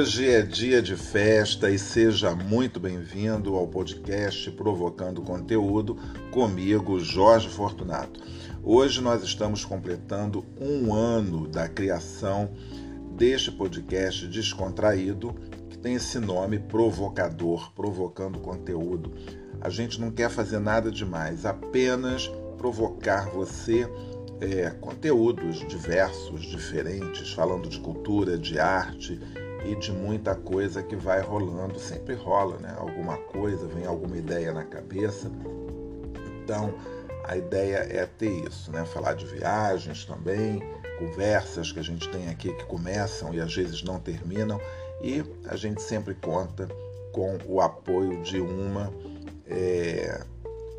Hoje é dia de festa e seja muito bem-vindo ao podcast Provocando Conteúdo comigo, Jorge Fortunato. Hoje nós estamos completando um ano da criação deste podcast descontraído que tem esse nome provocador, provocando conteúdo. A gente não quer fazer nada demais, apenas provocar você é, conteúdos diversos, diferentes, falando de cultura, de arte e de muita coisa que vai rolando. Sempre rola, né? Alguma coisa, vem alguma ideia na cabeça. Então, a ideia é ter isso, né? Falar de viagens também, conversas que a gente tem aqui que começam e às vezes não terminam, e a gente sempre conta com o apoio de uma é,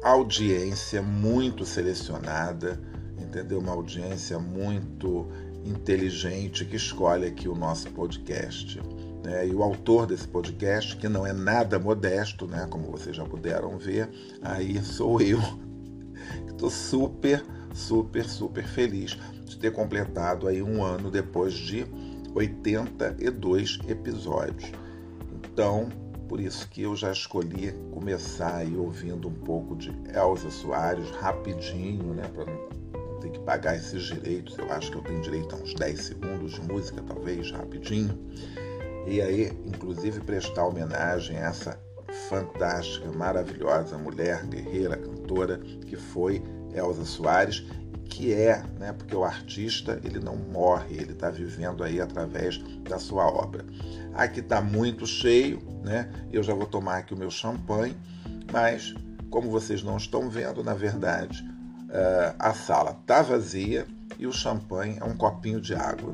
audiência muito selecionada, entendeu? Uma audiência muito inteligente que escolhe aqui o nosso podcast. Né? E o autor desse podcast, que não é nada modesto, né? como vocês já puderam ver, aí sou eu. Estou super, super, super feliz de ter completado aí um ano depois de 82 episódios. Então, por isso que eu já escolhi começar aí ouvindo um pouco de Elza Soares rapidinho, né, para não ter que pagar esses direitos. Eu acho que eu tenho direito a uns 10 segundos de música, talvez, rapidinho. E aí, inclusive, prestar homenagem a essa fantástica, maravilhosa mulher, guerreira, cantora, que foi Elza Soares que é, né? Porque o artista ele não morre, ele está vivendo aí através da sua obra. Aqui está muito cheio, né? Eu já vou tomar aqui o meu champanhe, mas como vocês não estão vendo, na verdade, uh, a sala está vazia e o champanhe é um copinho de água.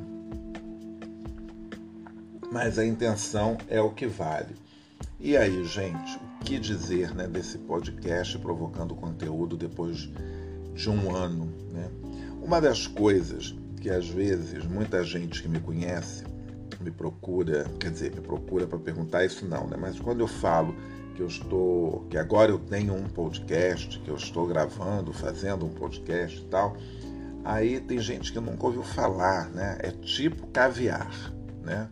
Mas a intenção é o que vale. E aí, gente, o que dizer né, desse podcast provocando conteúdo depois de um ano. Né? Uma das coisas que às vezes muita gente que me conhece me procura, quer dizer, me procura para perguntar isso não, né? Mas quando eu falo que eu estou, que agora eu tenho um podcast, que eu estou gravando, fazendo um podcast e tal, aí tem gente que nunca ouviu falar, né? É tipo caviar, né?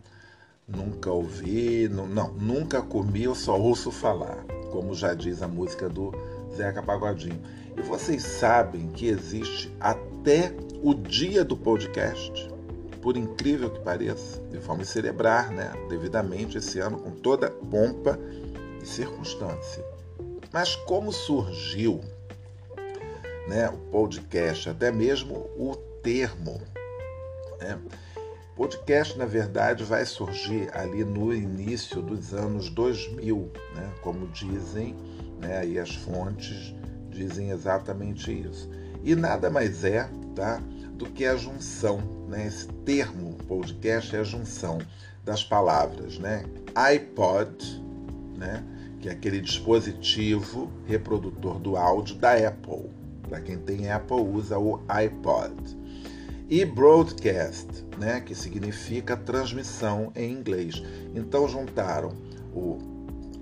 Nunca ouvi, não, não nunca comi, eu só ouço falar, como já diz a música do Zeca Pagodinho. E vocês sabem que existe até o dia do podcast, por incrível que pareça, e vamos celebrar né, devidamente esse ano com toda pompa e circunstância. Mas como surgiu né, o podcast, até mesmo o termo? Né? Podcast, na verdade, vai surgir ali no início dos anos 2000, né, como dizem né, aí as fontes dizem exatamente isso. E nada mais é tá, do que a junção, né? esse termo podcast é a junção das palavras né? iPod, né? Que é aquele dispositivo reprodutor do áudio da Apple. Para quem tem Apple, usa o iPod. E broadcast, né? que significa transmissão em inglês. Então juntaram o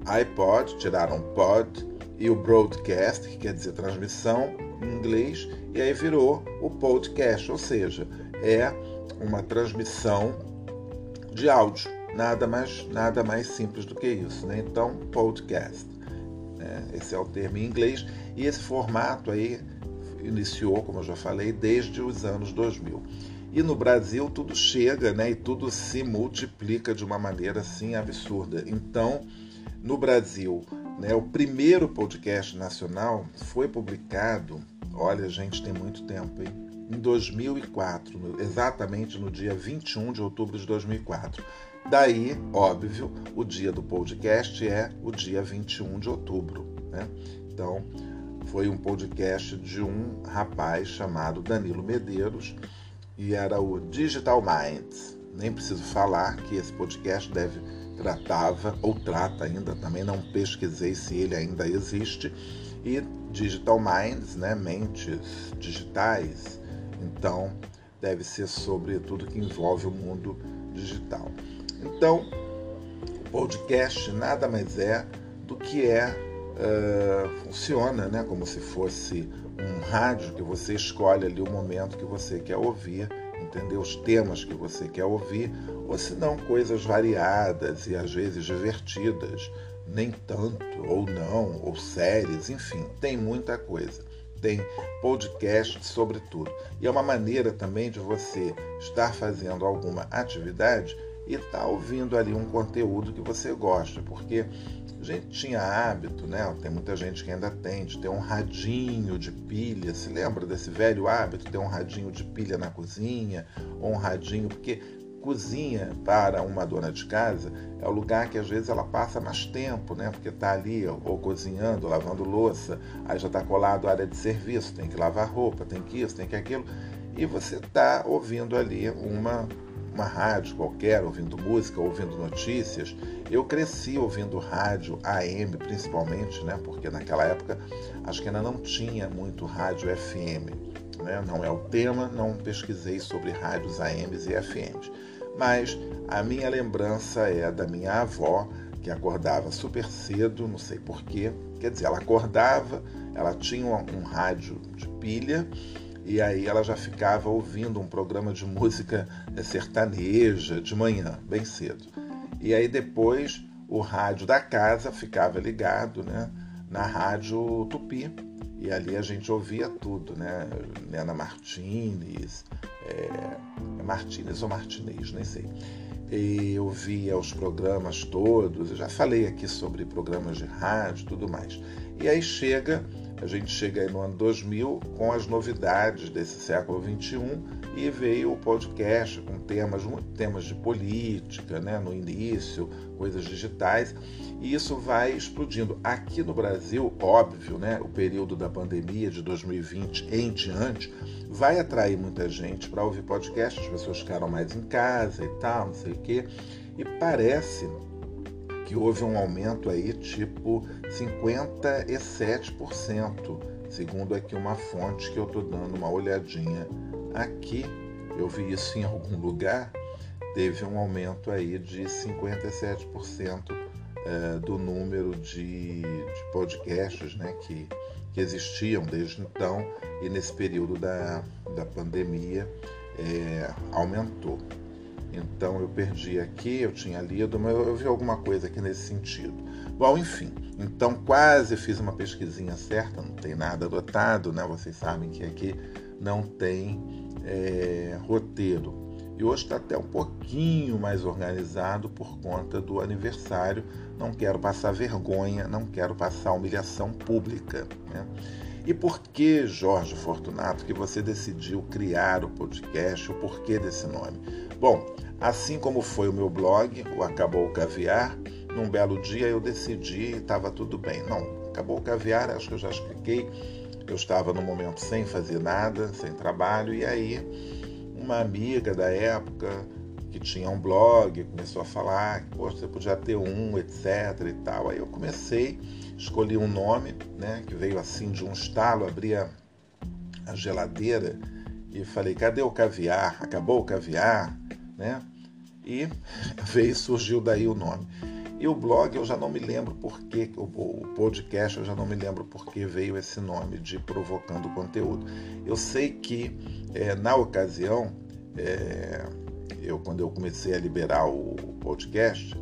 iPod, tiraram pod, e o broadcast, que quer dizer transmissão em inglês, e aí virou o podcast, ou seja, é uma transmissão de áudio. Nada mais, nada mais simples do que isso. Né? Então, podcast. Né? Esse é o termo em inglês. E esse formato aí iniciou, como eu já falei, desde os anos 2000. E no Brasil tudo chega né? e tudo se multiplica de uma maneira assim absurda. Então, no Brasil, né, o primeiro podcast nacional foi publicado, olha, gente, tem muito tempo, hein? Em 2004, exatamente no dia 21 de outubro de 2004. Daí, óbvio, o dia do podcast é o dia 21 de outubro. Né? Então, foi um podcast de um rapaz chamado Danilo Medeiros e era o Digital Minds. Nem preciso falar que esse podcast deve tratava ou trata ainda, também não pesquisei se ele ainda existe, e Digital Minds, né, mentes digitais, então deve ser sobre tudo que envolve o mundo digital. Então, o podcast nada mais é do que é uh, funciona né, como se fosse um rádio que você escolhe ali o momento que você quer ouvir, entendeu? Os temas que você quer ouvir, ou se não, coisas variadas e às vezes divertidas, nem tanto, ou não, ou séries, enfim, tem muita coisa. Tem podcast sobre tudo. E é uma maneira também de você estar fazendo alguma atividade e tá ouvindo ali um conteúdo que você gosta, porque a gente tinha hábito, né? Tem muita gente que ainda tem, de ter um radinho de pilha. Se lembra desse velho hábito, ter um radinho de pilha na cozinha, ou um radinho, porque cozinha para uma dona de casa é o lugar que às vezes ela passa mais tempo, né? Porque está ali ou cozinhando, ou lavando louça, aí já está colado a área de serviço, tem que lavar roupa, tem que isso, tem que aquilo, e você está ouvindo ali uma uma rádio qualquer, ouvindo música, ouvindo notícias. Eu cresci ouvindo rádio AM, principalmente, né? Porque naquela época acho que ainda não tinha muito rádio FM. Né? Não é o tema, não pesquisei sobre rádios AMs e FMs. Mas a minha lembrança é da minha avó, que acordava super cedo, não sei porquê. Quer dizer, ela acordava, ela tinha um, um rádio de pilha e aí ela já ficava ouvindo um programa de música eh, sertaneja de manhã, bem cedo. E aí depois o rádio da casa ficava ligado né, na rádio Tupi. E ali a gente ouvia tudo, né? Nena Martinez, é, Martinez ou Martinez, nem sei. E eu via os programas todos, eu já falei aqui sobre programas de rádio e tudo mais. E aí chega a gente chega aí no ano 2000 com as novidades desse século 21 e veio o podcast com temas, temas de política, né, no início, coisas digitais, e isso vai explodindo. Aqui no Brasil, óbvio, né, o período da pandemia de 2020 em diante vai atrair muita gente para ouvir podcast, as pessoas ficaram mais em casa e tal, não sei o quê, e parece que houve um aumento aí tipo 57%, segundo aqui uma fonte que eu estou dando uma olhadinha aqui. Eu vi isso em algum lugar, teve um aumento aí de 57% é, do número de, de podcasts né, que, que existiam desde então e nesse período da, da pandemia é, aumentou. Então eu perdi aqui, eu tinha lido, mas eu vi alguma coisa aqui nesse sentido. Bom, enfim, então quase fiz uma pesquisinha certa, não tem nada adotado, né? Vocês sabem que aqui não tem é, roteiro. E hoje está até um pouquinho mais organizado por conta do aniversário. Não quero passar vergonha, não quero passar humilhação pública. Né? E por que, Jorge Fortunato, que você decidiu criar o podcast? O porquê desse nome? Bom, assim como foi o meu blog, o Acabou o Caviar, num belo dia eu decidi e estava tudo bem. Não, acabou o caviar, acho que eu já expliquei. Eu estava no momento sem fazer nada, sem trabalho, e aí uma amiga da época que tinha um blog começou a falar que você podia ter um, etc e tal. Aí eu comecei, escolhi um nome, né, que veio assim de um estalo, abria a geladeira e falei: cadê o caviar? Acabou o caviar? Né? E veio, surgiu daí o nome. E o blog eu já não me lembro por que, o podcast eu já não me lembro por que veio esse nome de Provocando Conteúdo. Eu sei que é, na ocasião, é, eu quando eu comecei a liberar o podcast,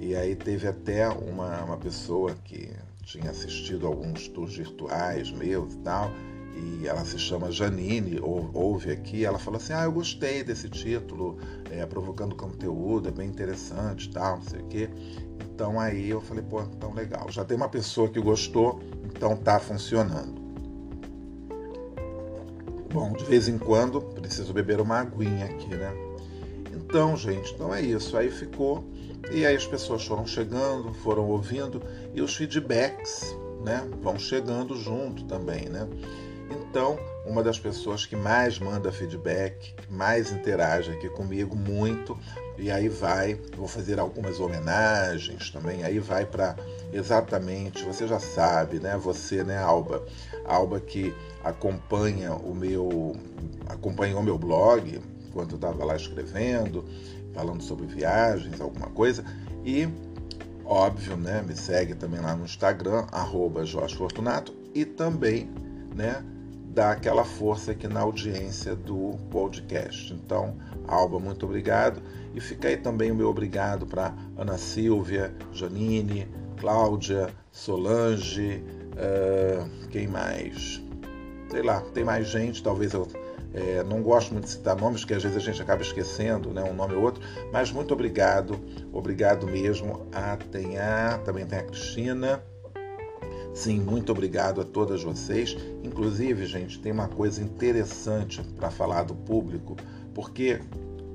e aí teve até uma, uma pessoa que tinha assistido alguns tours virtuais meus e tal, e ela se chama Janine, ou, ouve aqui, ela falou assim, ah, eu gostei desse título, é, Provocando Conteúdo, é bem interessante tal, não sei o quê. Então aí eu falei, pô, então legal, já tem uma pessoa que gostou, então tá funcionando. Bom, de vez em quando preciso beber uma aguinha aqui, né? Então, gente, então é isso. Aí ficou, e aí as pessoas foram chegando, foram ouvindo, e os feedbacks, né, vão chegando junto também, né? Então, uma das pessoas que mais manda feedback, que mais interage aqui comigo muito, e aí vai, vou fazer algumas homenagens também, aí vai para exatamente, você já sabe, né? Você, né, Alba? Alba que acompanha o meu acompanhou meu blog quando eu estava lá escrevendo, falando sobre viagens, alguma coisa, e óbvio, né? Me segue também lá no Instagram, arroba Jorge Fortunato, e também, né? Dá aquela força aqui na audiência do podcast. Então, Alba, muito obrigado. E fica aí também o meu obrigado para Ana Silvia, Janine, Cláudia, Solange, uh, quem mais? Sei lá, tem mais gente, talvez eu é, não gosto muito de citar nomes, porque às vezes a gente acaba esquecendo né, um nome ou outro, mas muito obrigado, obrigado mesmo. a tem a, também tem a Cristina. Sim, muito obrigado a todas vocês. Inclusive, gente, tem uma coisa interessante para falar do público, porque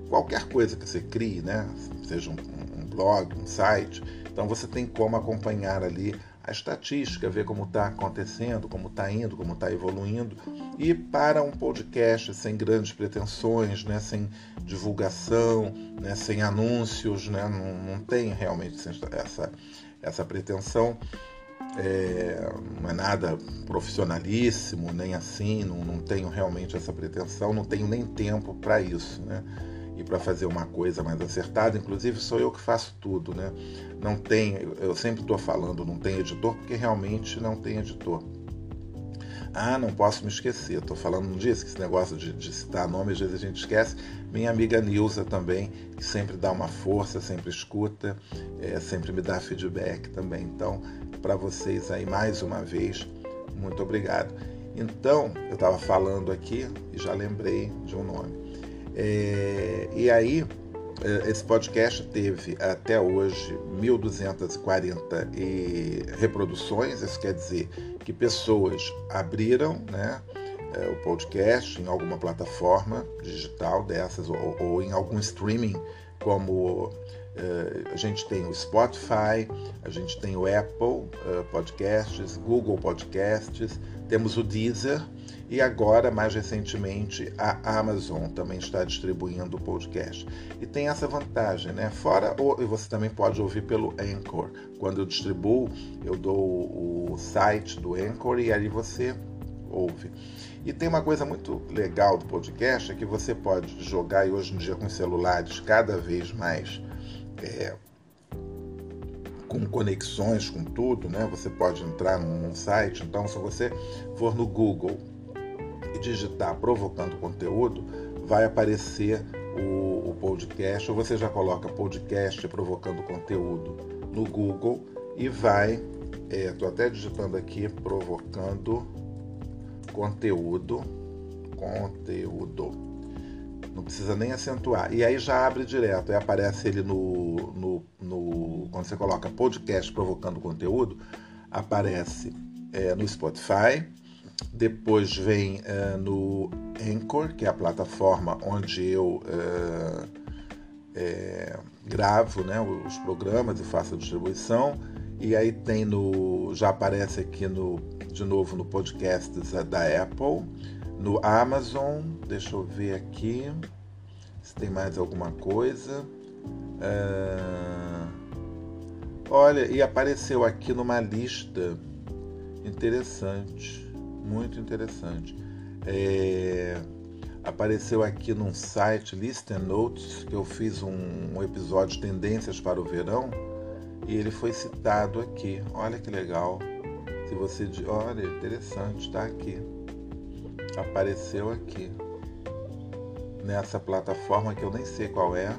qualquer coisa que você crie, né, seja um, um blog, um site, então você tem como acompanhar ali a estatística, ver como está acontecendo, como está indo, como está evoluindo. E para um podcast sem grandes pretensões, né, sem divulgação, né, sem anúncios, né, não, não tem realmente essa, essa pretensão. É, não é nada profissionalíssimo, nem assim, não, não tenho realmente essa pretensão, não tenho nem tempo para isso. Né? e para fazer uma coisa mais acertada. Inclusive, sou eu que faço tudo, né? Não tem, eu sempre estou falando, não tem editor, porque realmente não tem editor. Ah, não posso me esquecer, estou falando um dia que esse negócio de, de, citar nome, às vezes a gente esquece. Minha amiga Nilza também, que sempre dá uma força, sempre escuta, é, sempre me dá feedback também. Então, para vocês aí, mais uma vez, muito obrigado. Então, eu estava falando aqui e já lembrei de um nome. É, e aí, é, esse podcast teve até hoje 1.240 reproduções, isso quer dizer que pessoas abriram né, é, o podcast em alguma plataforma digital dessas ou, ou em algum streaming, como Uh, a gente tem o Spotify, a gente tem o Apple uh, Podcasts, Google Podcasts, temos o Deezer e agora, mais recentemente, a Amazon também está distribuindo o podcast. E tem essa vantagem, né? Fora, e você também pode ouvir pelo Anchor. Quando eu distribuo, eu dou o site do Anchor e aí você ouve. E tem uma coisa muito legal do podcast, é que você pode jogar, e hoje em dia com celulares cada vez mais é, com conexões com tudo, né? Você pode entrar num site, então se você for no Google e digitar provocando conteúdo, vai aparecer o, o podcast, ou você já coloca podcast provocando conteúdo no Google e vai. Estou é, até digitando aqui provocando conteúdo. Conteúdo. Não precisa nem acentuar. E aí já abre direto. Aí aparece ele no, no, no quando você coloca podcast provocando conteúdo, aparece é, no Spotify, depois vem uh, no Anchor, que é a plataforma onde eu é, gravo né, os programas e faço a distribuição. E aí tem no. Já aparece aqui no, de novo no podcast da Apple, no Amazon, deixa eu ver aqui se tem mais alguma coisa. Uh, olha, e apareceu aqui numa lista interessante muito interessante. É, apareceu aqui num site Listen Notes que eu fiz um, um episódio Tendências para o Verão e ele foi citado aqui. Olha que legal. Se você olha, interessante, está aqui. Apareceu aqui nessa plataforma que eu nem sei qual é.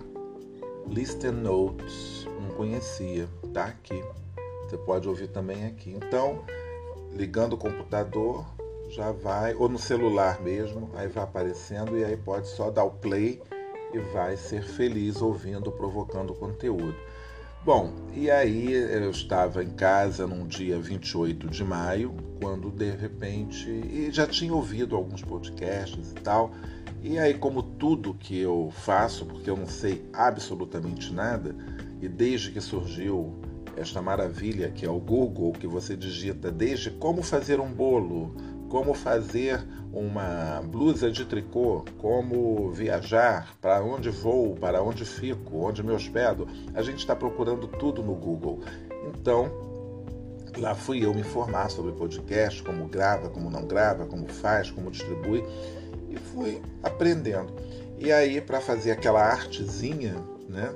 Listen Notes, não conhecia, tá aqui. Você pode ouvir também aqui. Então, ligando o computador, já vai, ou no celular mesmo, aí vai aparecendo e aí pode só dar o play e vai ser feliz ouvindo, provocando conteúdo. Bom, e aí eu estava em casa num dia 28 de maio, quando de repente, e já tinha ouvido alguns podcasts e tal, e aí como tudo que eu faço, porque eu não sei absolutamente nada, e desde que surgiu esta maravilha que é o Google, que você digita desde como fazer um bolo, como fazer uma blusa de tricô, como viajar, para onde vou, para onde fico, onde me hospedo. A gente está procurando tudo no Google. Então, lá fui eu me informar sobre podcast, como grava, como não grava, como faz, como distribui, e fui aprendendo. E aí, para fazer aquela artezinha, né?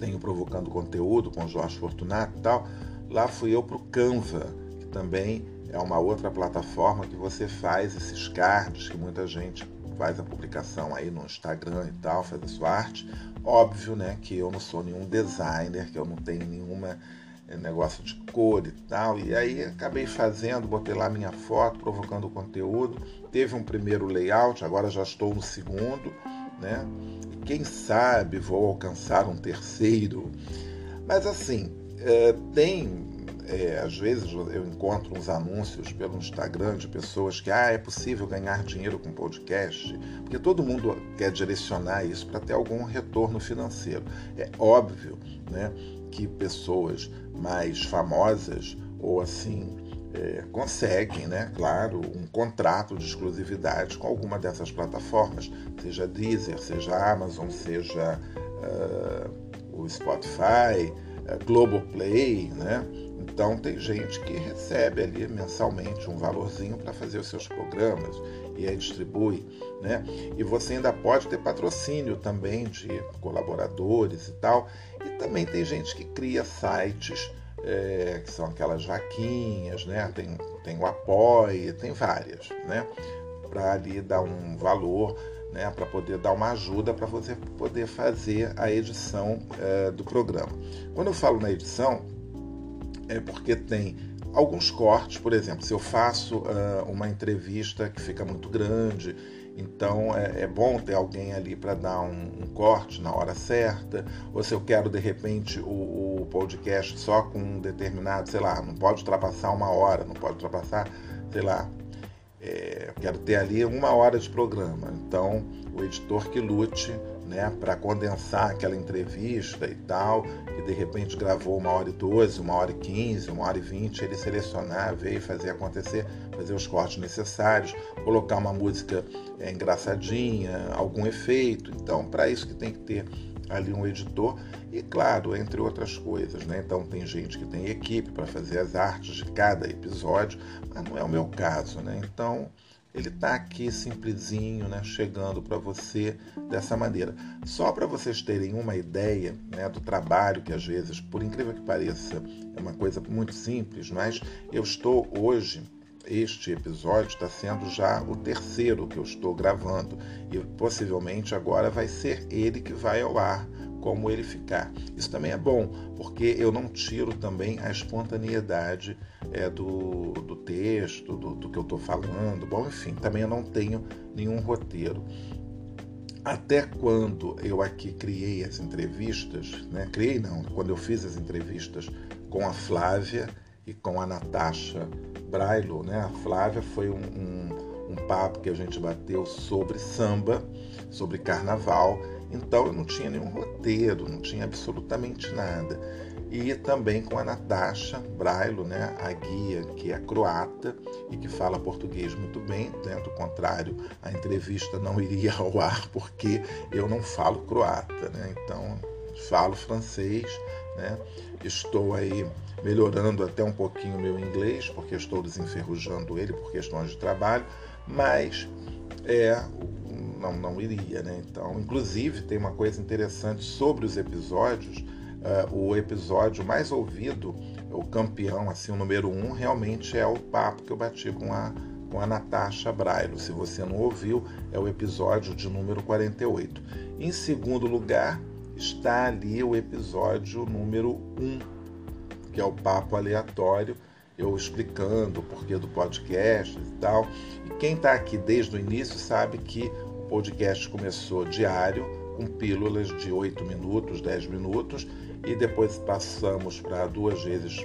tenho provocando conteúdo com Jorge Fortunato e tal, lá fui eu para o Canva, que também é uma outra plataforma que você faz esses cards que muita gente faz a publicação aí no Instagram e tal, faz a sua arte. Óbvio, né, que eu não sou nenhum designer, que eu não tenho nenhuma eh, negócio de cor e tal. E aí acabei fazendo, botei lá minha foto, provocando conteúdo. Teve um primeiro layout, agora já estou no segundo, né? E quem sabe vou alcançar um terceiro. Mas assim, é, tem é, às vezes eu encontro uns anúncios pelo Instagram de pessoas que ah, é possível ganhar dinheiro com podcast, porque todo mundo quer direcionar isso para ter algum retorno financeiro. É óbvio né, que pessoas mais famosas ou assim é, conseguem, né, claro, um contrato de exclusividade com alguma dessas plataformas, seja Deezer, seja Amazon, seja uh, o Spotify, uh, Globoplay, né? Então tem gente que recebe ali mensalmente um valorzinho para fazer os seus programas e aí distribui, né? E você ainda pode ter patrocínio também de colaboradores e tal. E também tem gente que cria sites é, que são aquelas vaquinhas, né? Tem, tem o Apoia, tem várias, né? Para ali dar um valor, né? Para poder dar uma ajuda para você poder fazer a edição é, do programa. Quando eu falo na edição, é porque tem alguns cortes, por exemplo, se eu faço uh, uma entrevista que fica muito grande, então é, é bom ter alguém ali para dar um, um, corte na hora certa, ou se eu quero de repente o, o, podcast só com um determinado, sei lá, não pode ultrapassar uma hora, não pode ultrapassar, sei lá, é, quero ter ali uma hora de programa, então o editor que lute né, para condensar aquela entrevista e tal, que de repente gravou uma hora e doze, uma hora e quinze, uma hora e vinte, ele selecionar, ver e fazer acontecer, fazer os cortes necessários, colocar uma música é, engraçadinha, algum efeito. Então, para isso que tem que ter ali um editor e, claro, entre outras coisas. Né? Então, tem gente que tem equipe para fazer as artes de cada episódio, mas não é o meu caso. Né? Então, ele está aqui simplesinho, né, chegando para você dessa maneira. Só para vocês terem uma ideia né, do trabalho, que às vezes, por incrível que pareça, é uma coisa muito simples, mas eu estou hoje, este episódio está sendo já o terceiro que eu estou gravando e possivelmente agora vai ser ele que vai ao ar como ele ficar. Isso também é bom, porque eu não tiro também a espontaneidade é, do, do texto, do, do que eu estou falando. Bom, enfim, também eu não tenho nenhum roteiro. Até quando eu aqui criei as entrevistas, né? criei não, quando eu fiz as entrevistas com a Flávia e com a Natasha Brailo, né? a Flávia foi um, um, um papo que a gente bateu sobre samba, sobre carnaval, então eu não tinha nenhum roteiro, não tinha absolutamente nada e também com a Natasha Brailo, né, a guia que é croata e que fala português muito bem. Né, do contrário, a entrevista não iria ao ar porque eu não falo croata, né, então falo francês. Né, estou aí melhorando até um pouquinho o meu inglês porque estou desenferrujando ele por questões de trabalho, mas é não, não iria, né? Então, inclusive tem uma coisa interessante sobre os episódios uh, o episódio mais ouvido, o campeão, assim, o número um, realmente é o papo que eu bati com a, com a Natasha Brailo. Se você não ouviu, é o episódio de número 48. Em segundo lugar, está ali o episódio número 1, que é o papo aleatório, eu explicando o porquê do podcast e tal. E quem está aqui desde o início sabe que o podcast começou diário, com pílulas de 8 minutos, 10 minutos, e depois passamos para duas vezes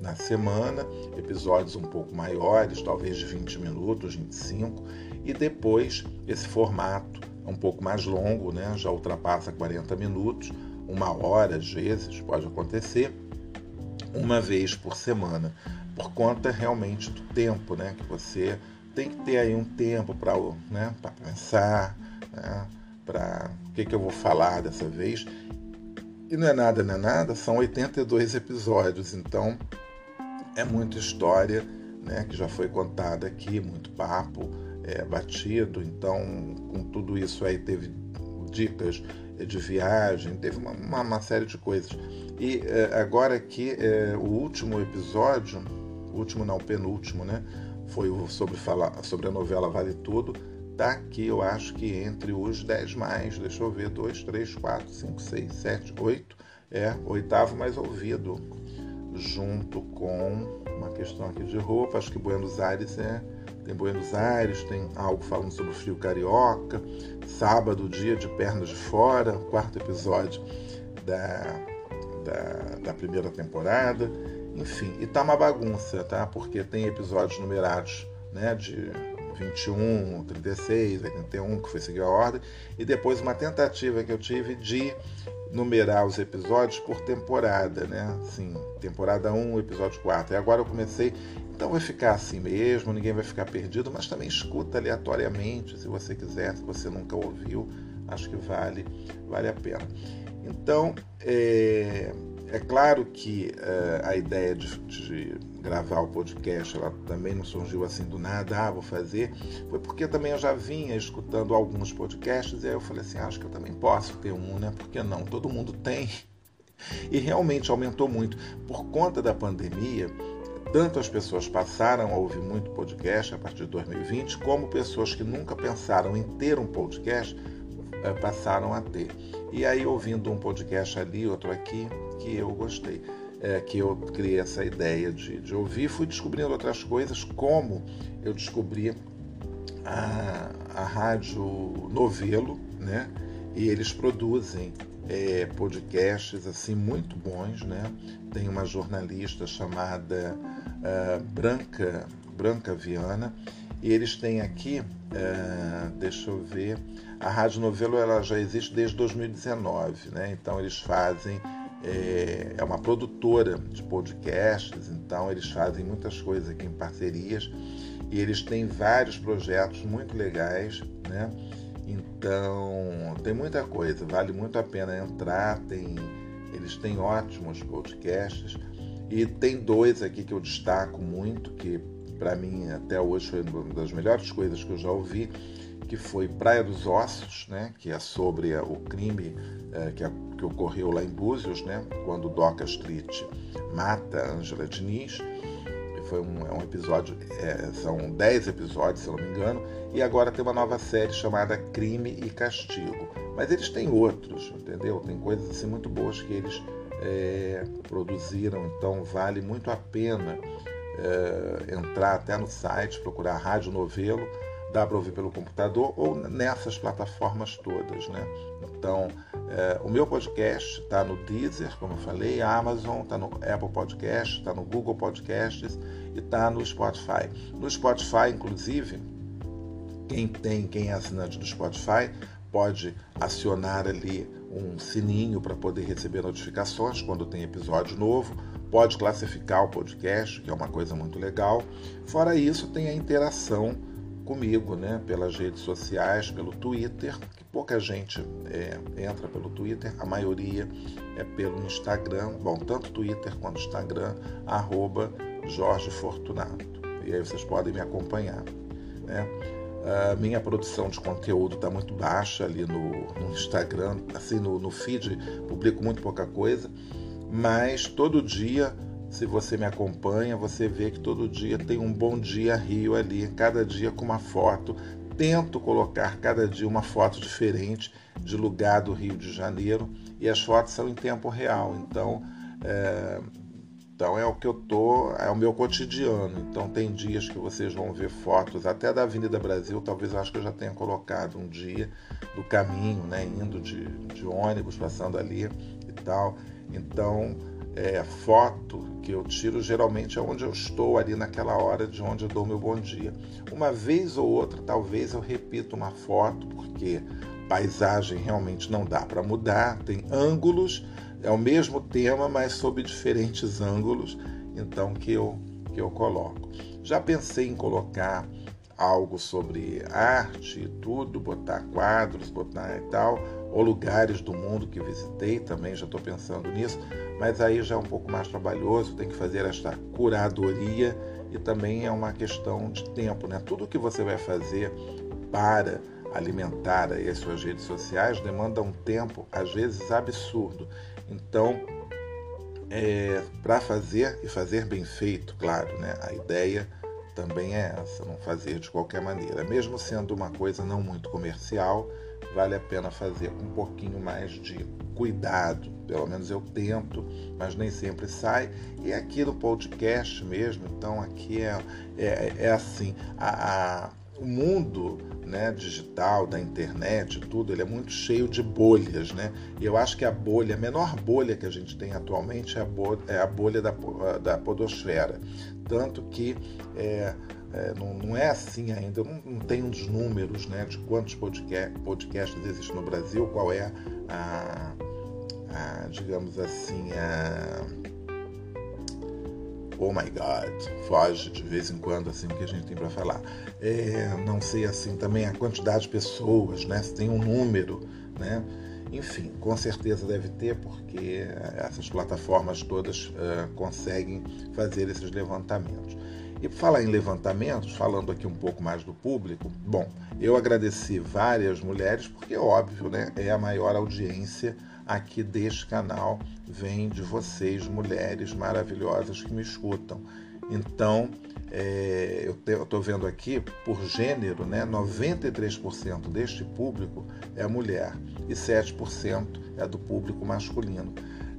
na semana, episódios um pouco maiores, talvez de 20 minutos, 25, e depois esse formato é um pouco mais longo, né? já ultrapassa 40 minutos, uma hora às vezes, pode acontecer, uma vez por semana, por conta realmente do tempo, né? que você tem que ter aí um tempo para né? pensar, né? para o que, que eu vou falar dessa vez e não é nada, não é nada, são 82 episódios, então é muita história né, que já foi contada aqui, muito papo é, batido. Então, com tudo isso aí, teve dicas de viagem, teve uma, uma, uma série de coisas. E uh, agora aqui, uh, o último episódio, último não, penúltimo, né? Foi sobre, falar, sobre a novela Vale Tudo. Tá aqui, eu acho que entre os 10 mais, deixa eu ver, 2, 3, 4, 5, 6, 7, 8, é, oitavo mais ouvido, junto com uma questão aqui de roupa, acho que Buenos Aires é tem Buenos Aires, tem algo falando sobre o frio carioca, sábado, dia de pernas de fora, quarto episódio da, da, da primeira temporada, enfim, e tá uma bagunça, tá? Porque tem episódios numerados, né, de 21, 36, 81, que foi seguir a ordem, e depois uma tentativa que eu tive de numerar os episódios por temporada, né? Assim, temporada 1, episódio 4. E agora eu comecei, então vai ficar assim mesmo, ninguém vai ficar perdido, mas também escuta aleatoriamente, se você quiser, se você nunca ouviu, acho que vale, vale a pena. Então, é, é claro que é, a ideia de, de, gravar o podcast ela também não surgiu assim do nada, ah, vou fazer. Foi porque também eu já vinha escutando alguns podcasts e aí eu falei assim, ah, acho que eu também posso ter um, né? Porque não? Todo mundo tem. E realmente aumentou muito. Por conta da pandemia, tanto as pessoas passaram a ouvir muito podcast a partir de 2020, como pessoas que nunca pensaram em ter um podcast eh, passaram a ter. E aí, ouvindo um podcast ali, outro aqui, que eu gostei, é, que eu criei essa ideia de, de ouvir, fui descobrindo outras coisas, como eu descobri a, a Rádio Novelo, né? E eles produzem é, podcasts assim muito bons, né? Tem uma jornalista chamada uh, Branca Branca Viana e eles têm aqui, uh, deixa eu ver, a Rádio Novelo ela já existe desde 2019, né? Então eles fazem é, é uma produtora de podcasts, então eles fazem muitas coisas aqui em parcerias e eles têm vários projetos muito legais, né? Então, tem muita coisa, vale muito a pena entrar, tem, eles têm ótimos podcasts e tem dois aqui que eu destaco muito, que para mim até hoje foi uma das melhores coisas que eu já ouvi, que foi Praia dos Ossos, né, que é sobre o crime é, que, que, ocorreu lá em Búzios, né, quando Doca Street mata Angela Diniz foi um, é um episódio, é, são 10 episódios, se eu não me engano, e agora tem uma nova série chamada Crime e Castigo. Mas eles têm outros, entendeu? Tem coisas assim muito boas que eles é, produziram, então vale muito a pena é, entrar até no site, procurar Rádio Novelo, dá para ouvir pelo computador ou nessas plataformas todas, né? Então, é, o meu podcast está no Deezer, como eu falei, Amazon, está no Apple Podcast, está no Google Podcasts e está no Spotify. No Spotify, inclusive, quem tem, quem é assinante do Spotify, pode acionar ali um sininho para poder receber notificações quando tem episódio novo, pode classificar o podcast, que é uma coisa muito legal. Fora isso, tem a interação comigo, né, pelas redes sociais, pelo Twitter, que pouca gente é, entra pelo Twitter, a maioria é pelo Instagram, bom, tanto Twitter quanto Instagram, arroba Jorge Fortunato. E aí vocês podem me acompanhar. Né? A minha produção de conteúdo está muito baixa ali no, no Instagram, assim no, no feed, publico muito pouca coisa, mas todo dia se você me acompanha, você vê que todo dia tem um bom dia Rio ali, cada dia com uma foto. Tento colocar cada dia uma foto diferente de lugar do Rio de Janeiro e as fotos são em tempo real. Então, é, então é o que eu tô, é o meu cotidiano. Então tem dias que vocês vão ver fotos até da Avenida Brasil, talvez eu acho que eu já tenha colocado um dia do caminho, né, indo de, de ônibus, passando ali e tal. Então é, foto que eu tiro geralmente é onde eu estou ali naquela hora de onde eu dou meu bom dia. Uma vez ou outra, talvez eu repita uma foto, porque paisagem realmente não dá para mudar, tem ângulos, é o mesmo tema, mas sob diferentes ângulos, então que eu, que eu coloco. Já pensei em colocar algo sobre arte e tudo, botar quadros, botar e tal, ou lugares do mundo que visitei também, já estou pensando nisso, mas aí já é um pouco mais trabalhoso, tem que fazer esta curadoria e também é uma questão de tempo, né? Tudo que você vai fazer para alimentar aí as suas redes sociais demanda um tempo, às vezes, absurdo. Então, é, para fazer e fazer bem feito, claro, né? a ideia também é essa, não fazer de qualquer maneira. Mesmo sendo uma coisa não muito comercial, vale a pena fazer um pouquinho mais de cuidado. Pelo menos eu tento, mas nem sempre sai. E aqui no podcast mesmo, então aqui é, é, é assim, a, a, o mundo né, digital, da internet, tudo, ele é muito cheio de bolhas, né? E eu acho que a bolha, a menor bolha que a gente tem atualmente é a bolha, é a bolha da, da podosfera. Tanto que é, é, não, não, é assim ainda, eu não, não tenho os números né, de quantos podcast, podcasts existem no Brasil, qual é a, a digamos assim, a oh my god, foge de vez em quando assim o que a gente tem para falar. É, não sei assim também a quantidade de pessoas, né? Se tem um número, né? Enfim, com certeza deve ter, porque essas plataformas todas uh, conseguem fazer esses levantamentos. E por falar em levantamentos, falando aqui um pouco mais do público, bom, eu agradeci várias mulheres, porque óbvio, né? É a maior audiência aqui deste canal vem de vocês, mulheres maravilhosas que me escutam. Então, é, eu estou vendo aqui, por gênero, né, 93% deste público é mulher e 7% é do público masculino.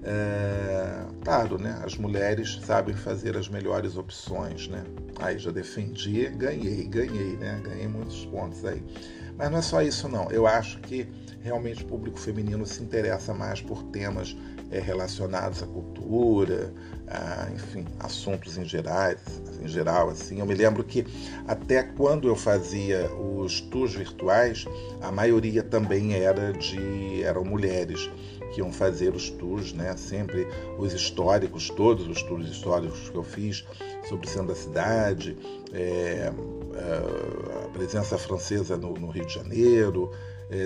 É, claro, né, as mulheres sabem fazer as melhores opções. Né? Aí já defendi, ganhei, ganhei, né? ganhei muitos pontos aí. Mas não é só isso, não. Eu acho que realmente o público feminino se interessa mais por temas é, relacionados à cultura, a, enfim, assuntos em, gerais, em geral. Assim. Eu me lembro que até quando eu fazia os tours virtuais, a maioria também era de eram mulheres que iam fazer os tours, né? Sempre os históricos, todos os tours históricos que eu fiz sobre o centro da cidade, é, a presença francesa no, no Rio de Janeiro,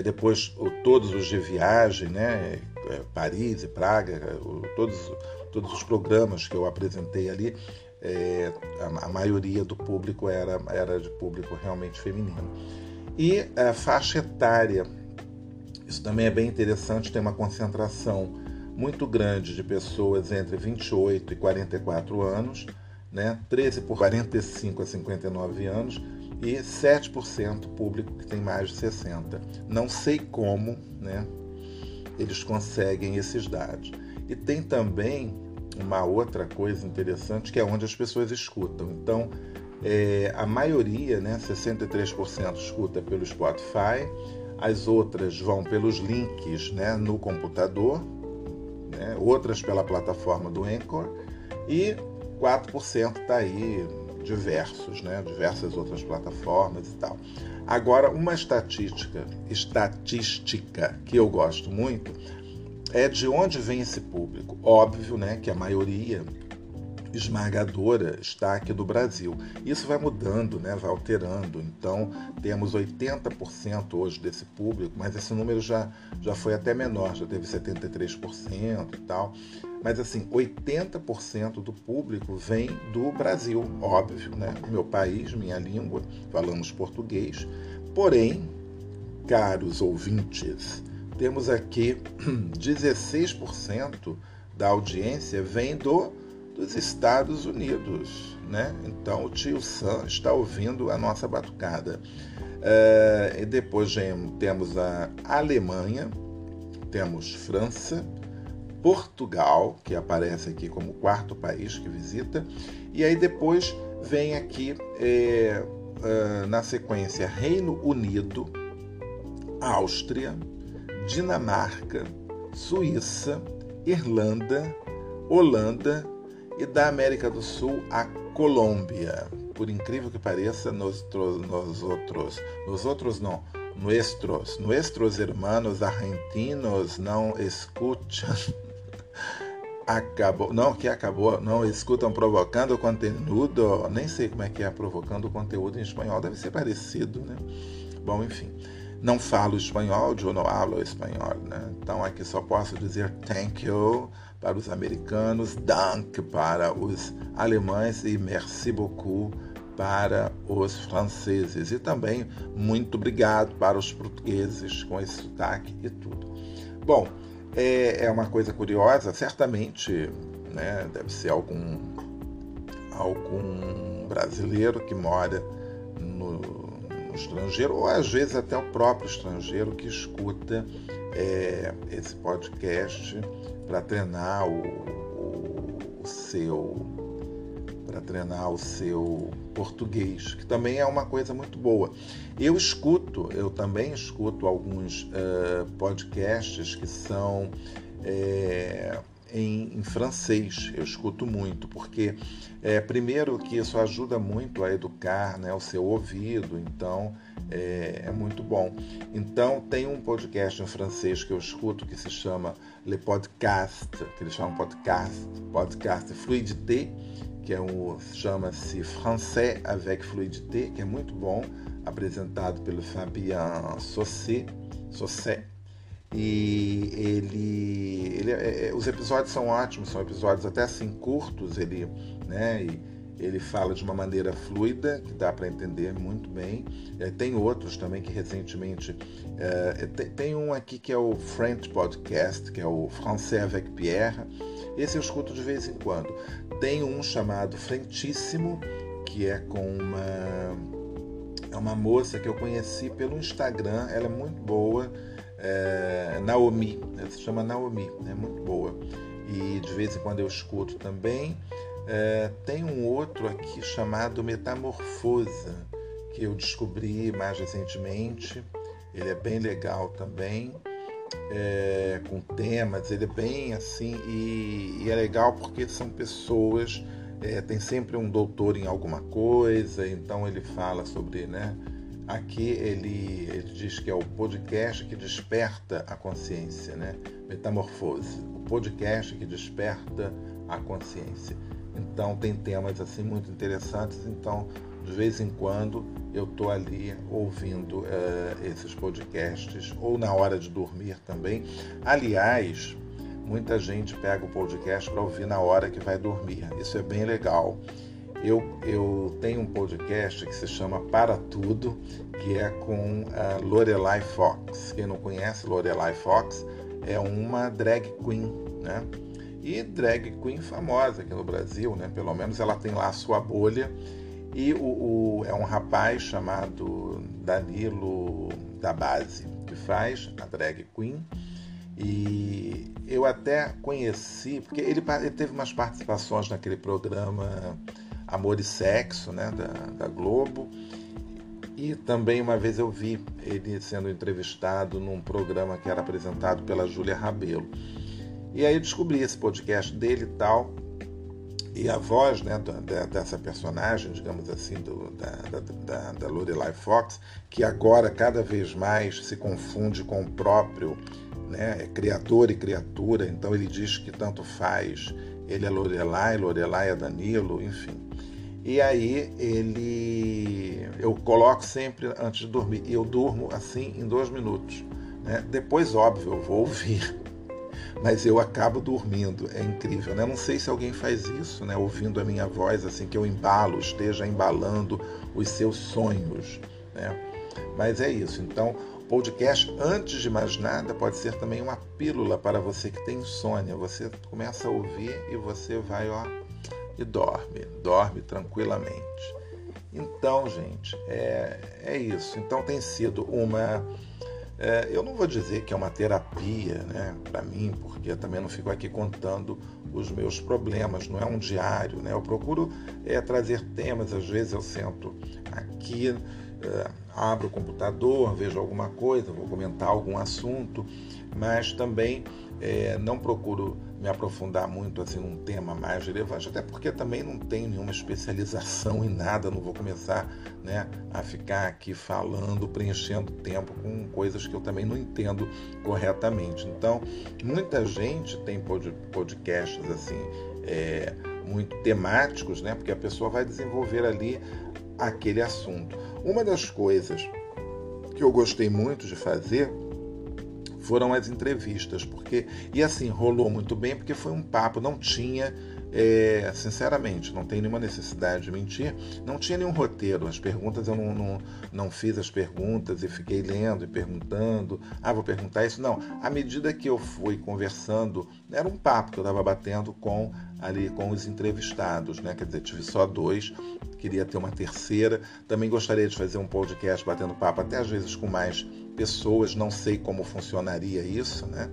depois o, todos os de viagem, né? É, Paris e Praga, o, todos, todos os programas que eu apresentei ali, é, a, a, maioria do público era, era de público realmente feminino. E a faixa etária, isso também é bem interessante, tem uma concentração muito grande de pessoas entre 28 e 44 anos, né? 13 por 45 a 59 anos, e 7% público que tem mais de 60. Não sei como né, eles conseguem esses dados. E tem também uma outra coisa interessante que é onde as pessoas escutam. Então, é, a maioria, né, 63% escuta pelo Spotify, as outras vão pelos links né, no computador, né, outras pela plataforma do Anchor e 4% está aí diversos, né? diversas outras plataformas e tal. Agora, uma estatística, estatística que eu gosto muito é de onde vem esse público. Óbvio, né, que a maioria esmagadora está aqui do Brasil. Isso vai mudando, né, vai alterando. Então, temos 80% hoje desse público, mas esse número já, já foi até menor, já teve 73% e tal. Mas assim, 80% do público vem do Brasil, óbvio, né? Meu país, minha língua, falamos português. Porém, caros ouvintes, temos aqui 16% da audiência vem do, dos Estados Unidos, né? Então o tio Sam está ouvindo a nossa batucada. É, e depois temos a Alemanha, temos França, Portugal, que aparece aqui como quarto país que visita, e aí depois vem aqui é, é, na sequência Reino Unido, Áustria, Dinamarca, Suíça, Irlanda, Holanda e da América do Sul a Colômbia. Por incrível que pareça, nós, nós outros, nós outros não, nuestros, nuestros hermanos argentinos não escutam acabou, não que acabou, não escutam provocando conteúdo, nem sei como é que é provocando conteúdo em espanhol, deve ser parecido, né? Bom, enfim, não falo espanhol, eu não falo espanhol, né? Então aqui só posso dizer thank you para os americanos, dank para os alemães e merci beaucoup para os franceses e também muito obrigado para os portugueses com esse sotaque e tudo. Bom, é, é uma coisa curiosa, certamente né, deve ser algum, algum brasileiro que mora no, no estrangeiro, ou às vezes até o próprio estrangeiro que escuta é, esse podcast para treinar o, o, o seu para treinar o seu português, que também é uma coisa muito boa. Eu escuto, eu também escuto alguns uh, podcasts que são é, em, em, francês. Eu escuto muito, porque é, primeiro que isso ajuda muito a educar né, o seu ouvido, então é, é, muito bom. Então tem um podcast em francês que eu escuto que se chama Le Podcast, que eles chamam podcast, podcast Fluidité que é um, chama-se Français avec Fluidité, que é muito bom, apresentado pelo Fabien Saucé, Saucé. E ele, ele é, é, os episódios são ótimos, são episódios até assim curtos, ele, né, e ele fala de uma maneira fluida, que dá para entender muito bem. É, tem outros também que recentemente. É, tem, tem, um aqui que é o French Podcast, que é o Français avec Pierre. Esse eu escuto de vez em quando. Tem um chamado Frentíssimo, que é com uma é uma moça que eu conheci pelo Instagram, ela é muito boa, é, Naomi, ela se chama Naomi, é muito boa. E de vez em quando eu escuto também. É, tem um outro aqui chamado Metamorfosa, que eu descobri mais recentemente. Ele é bem legal também é, com temas, ele é bem assim, e, e é legal porque são pessoas, é, tem sempre um doutor em alguma coisa, então ele fala sobre, né? Aqui ele, ele diz que é o podcast que desperta a consciência, né? Metamorfose, o podcast que desperta a consciência. Então tem temas assim muito interessantes, então de vez em quando eu estou ali ouvindo uh, esses podcasts, ou na hora de dormir também. Aliás, muita gente pega o podcast para ouvir na hora que vai dormir. Isso é bem legal. Eu, eu tenho um podcast que se chama Para Tudo, que é com a Lorelai Fox. Quem não conhece Lorelai Fox é uma drag queen, né? E drag queen famosa aqui no Brasil, né? Pelo menos ela tem lá a sua bolha e o, o, é um rapaz chamado Danilo da Base, que faz a drag queen. E eu até conheci, porque ele, ele teve umas participações naquele programa Amor e Sexo, né, da, da Globo. E também uma vez eu vi ele sendo entrevistado num programa que era apresentado pela Júlia Rabelo. E aí descobri esse podcast dele e tal. E a voz né, dessa personagem, digamos assim, do, da, da, da Lorelai Fox, que agora cada vez mais se confunde com o próprio né, é criador e criatura, então ele diz que tanto faz, ele é Lorelai, Lorelai é Danilo, enfim. E aí ele. Eu coloco sempre antes de dormir. E eu durmo assim em dois minutos. Né? Depois, óbvio, eu vou ouvir mas eu acabo dormindo. É incrível, né? Não sei se alguém faz isso, né? Ouvindo a minha voz, assim, que eu embalo, esteja embalando os seus sonhos, né? Mas é isso. Então, podcast, antes de mais nada, pode ser também uma pílula para você que tem insônia. Você começa a ouvir e você vai, ó, e dorme, dorme tranquilamente. Então, gente, é, é isso. Então tem sido uma é, eu não vou dizer que é uma terapia né, para mim, porque eu também não fico aqui contando os meus problemas, não é um diário. Né? Eu procuro é, trazer temas, às vezes eu sento aqui, é, abro o computador, vejo alguma coisa, vou comentar algum assunto, mas também é, não procuro me aprofundar muito assim num tema mais relevante, até porque também não tenho nenhuma especialização em nada, não vou começar né, a ficar aqui falando, preenchendo tempo com coisas que eu também não entendo corretamente. Então, muita gente tem podcasts assim é, muito temáticos, né, porque a pessoa vai desenvolver ali aquele assunto. Uma das coisas que eu gostei muito de fazer foram as entrevistas, porque e assim rolou muito bem porque foi um papo, não tinha é, sinceramente, não tem nenhuma necessidade de mentir. Não tinha nenhum roteiro. As perguntas eu não, não, não fiz as perguntas e fiquei lendo e perguntando. Ah, vou perguntar isso. Não. À medida que eu fui conversando, era um papo que eu estava batendo com ali com os entrevistados, né? Quer dizer, tive só dois, queria ter uma terceira. Também gostaria de fazer um podcast batendo papo, até às vezes com mais pessoas. Não sei como funcionaria isso, né?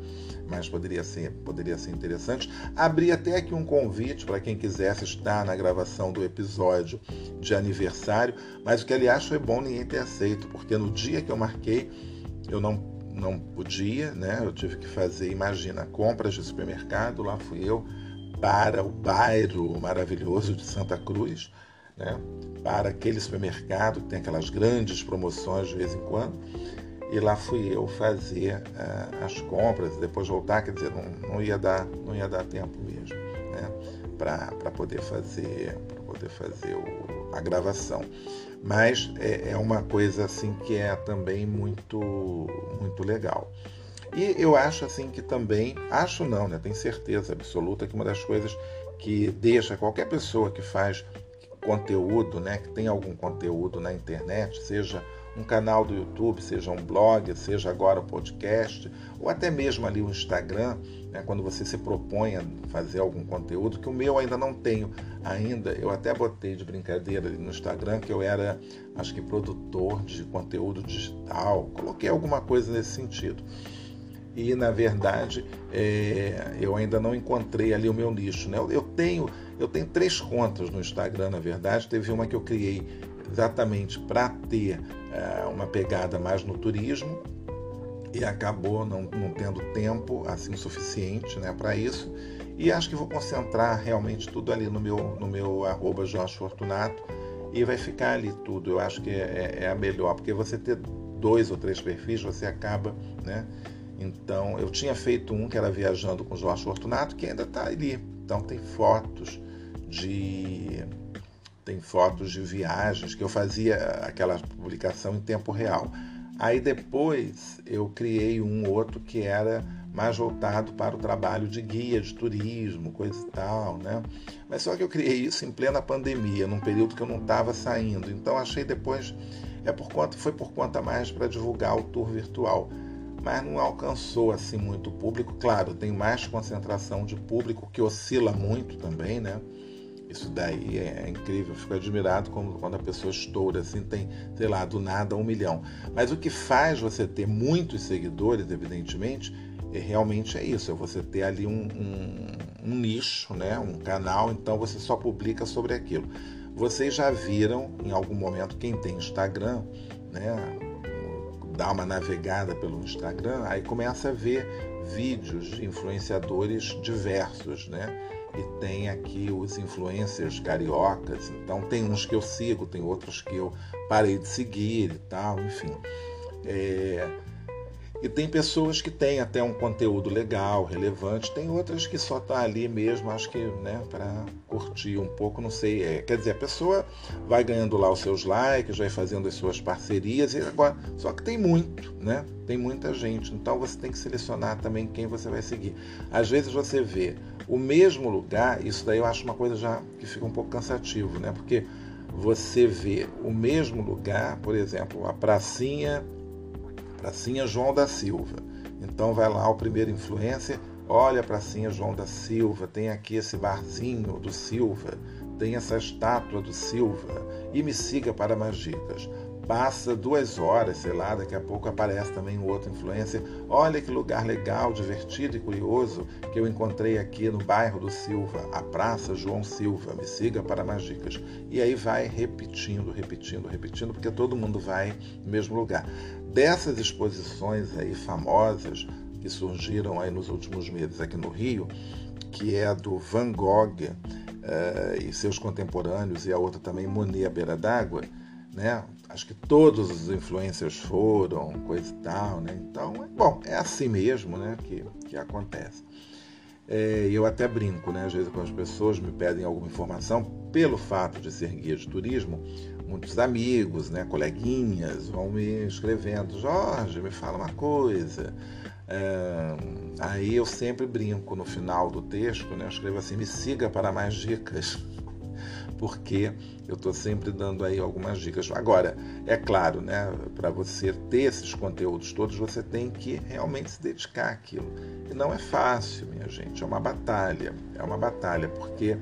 mas poderia ser, poderia ser interessante. Abri até aqui um convite para quem quisesse estar na gravação do episódio de aniversário, mas o que aliás foi bom ninguém ter aceito, porque no dia que eu marquei eu não não podia, né? Eu tive que fazer, imagina, compras de supermercado, lá fui eu para o bairro maravilhoso de Santa Cruz, né? Para aquele supermercado que tem aquelas grandes promoções de vez em quando e lá fui eu fazer uh, as compras e depois voltar, quer dizer, não, não, ia dar, não ia dar tempo mesmo, né, para poder fazer, para poder fazer o, a gravação. Mas é, é, uma coisa assim que é também muito, muito legal. E eu acho assim que também, acho não, né, tenho certeza absoluta que uma das coisas que deixa qualquer pessoa que faz conteúdo, né, que tem algum conteúdo na internet, seja um canal do YouTube, seja um blog, seja agora um podcast, ou até mesmo ali o Instagram, né, quando você se propõe a fazer algum conteúdo, que o meu ainda não tenho ainda, eu até botei de brincadeira no Instagram que eu era, acho que produtor de conteúdo digital, coloquei alguma coisa nesse sentido. E na verdade é, eu ainda não encontrei ali o meu nicho. Né? Eu, eu tenho eu tenho três contas no Instagram, na verdade. Teve uma que eu criei exatamente para ter uma pegada mais no turismo e acabou não, não tendo tempo assim suficiente né, para isso. E acho que vou concentrar realmente tudo ali no meu, no meu arroba Jorge Fortunato e vai ficar ali tudo. Eu acho que é, é, é a melhor, porque você ter dois ou três perfis, você acaba, né? Então, eu tinha feito um que era Viajando com Jorge Fortunato, que ainda está ali. Então, tem fotos de tem fotos de viagens que eu fazia aquela publicação em tempo real. Aí depois eu criei um outro que era mais voltado para o trabalho de guia de turismo, coisa e tal, né? Mas só que eu criei isso em plena pandemia, num período que eu não estava saindo. Então achei depois é por conta foi por conta mais para divulgar o tour virtual, mas não alcançou assim muito público. Claro, tem mais concentração de público que oscila muito também, né? Isso daí é, incrível, eu fico admirado quando a pessoa estoura, assim, tem, sei lá, do nada um milhão. Mas o que faz você ter muitos seguidores, evidentemente, é, realmente é isso, é você ter ali um, um, um nicho, né, um canal, então você só publica sobre aquilo. Vocês já viram em algum momento, quem tem Instagram, né, dá uma navegada pelo Instagram, aí começa a ver vídeos de influenciadores diversos, né? E tem aqui os influencers cariocas. Então tem uns que eu sigo, tem outros que eu parei de seguir e tal, enfim. É... E tem pessoas que têm até um conteúdo legal, relevante, tem outras que só tá ali mesmo, acho que, né, para curtir um pouco, não sei. É, quer dizer, a pessoa vai ganhando lá os seus likes, vai fazendo as suas parcerias, e agora, só que tem muito, né? Tem muita gente, então você tem que selecionar também quem você vai seguir. Às vezes você vê o mesmo lugar, isso daí eu acho uma coisa já que fica um pouco cansativo, né? Porque você vê o mesmo lugar, por exemplo, a pracinha, pracinha João da Silva. Então vai lá o primeiro influencer, olha a pracinha João da Silva, tem aqui esse barzinho do Silva, tem essa estátua do Silva e me siga para mais dicas. Passa duas horas, sei lá, daqui a pouco aparece também um outro influencer. Olha que lugar legal, divertido e curioso que eu encontrei aqui no bairro do Silva, a Praça João Silva. Me siga para mais dicas. E aí vai repetindo, repetindo, repetindo, porque todo mundo vai no mesmo lugar. Dessas exposições aí famosas que surgiram aí nos últimos meses aqui no Rio, que é a do Van Gogh uh, e seus contemporâneos, e a outra também Monet à beira d'água, né? Acho que todos os influencers foram, coisa e tal, né? Então, é, bom, é assim mesmo, né? Que, que acontece. É, eu até brinco, né? Às vezes quando as pessoas me pedem alguma informação, pelo fato de ser guia de turismo, muitos amigos, né, coleguinhas vão me escrevendo, Jorge, me fala uma coisa. É, aí eu sempre brinco no final do texto, né? Eu escrevo assim: me siga para mais dicas, porque eu estou sempre dando aí algumas dicas. Agora, é claro, né? Para você ter esses conteúdos todos, você tem que realmente se dedicar àquilo. E não é fácil, minha gente, é uma batalha. É uma batalha, porque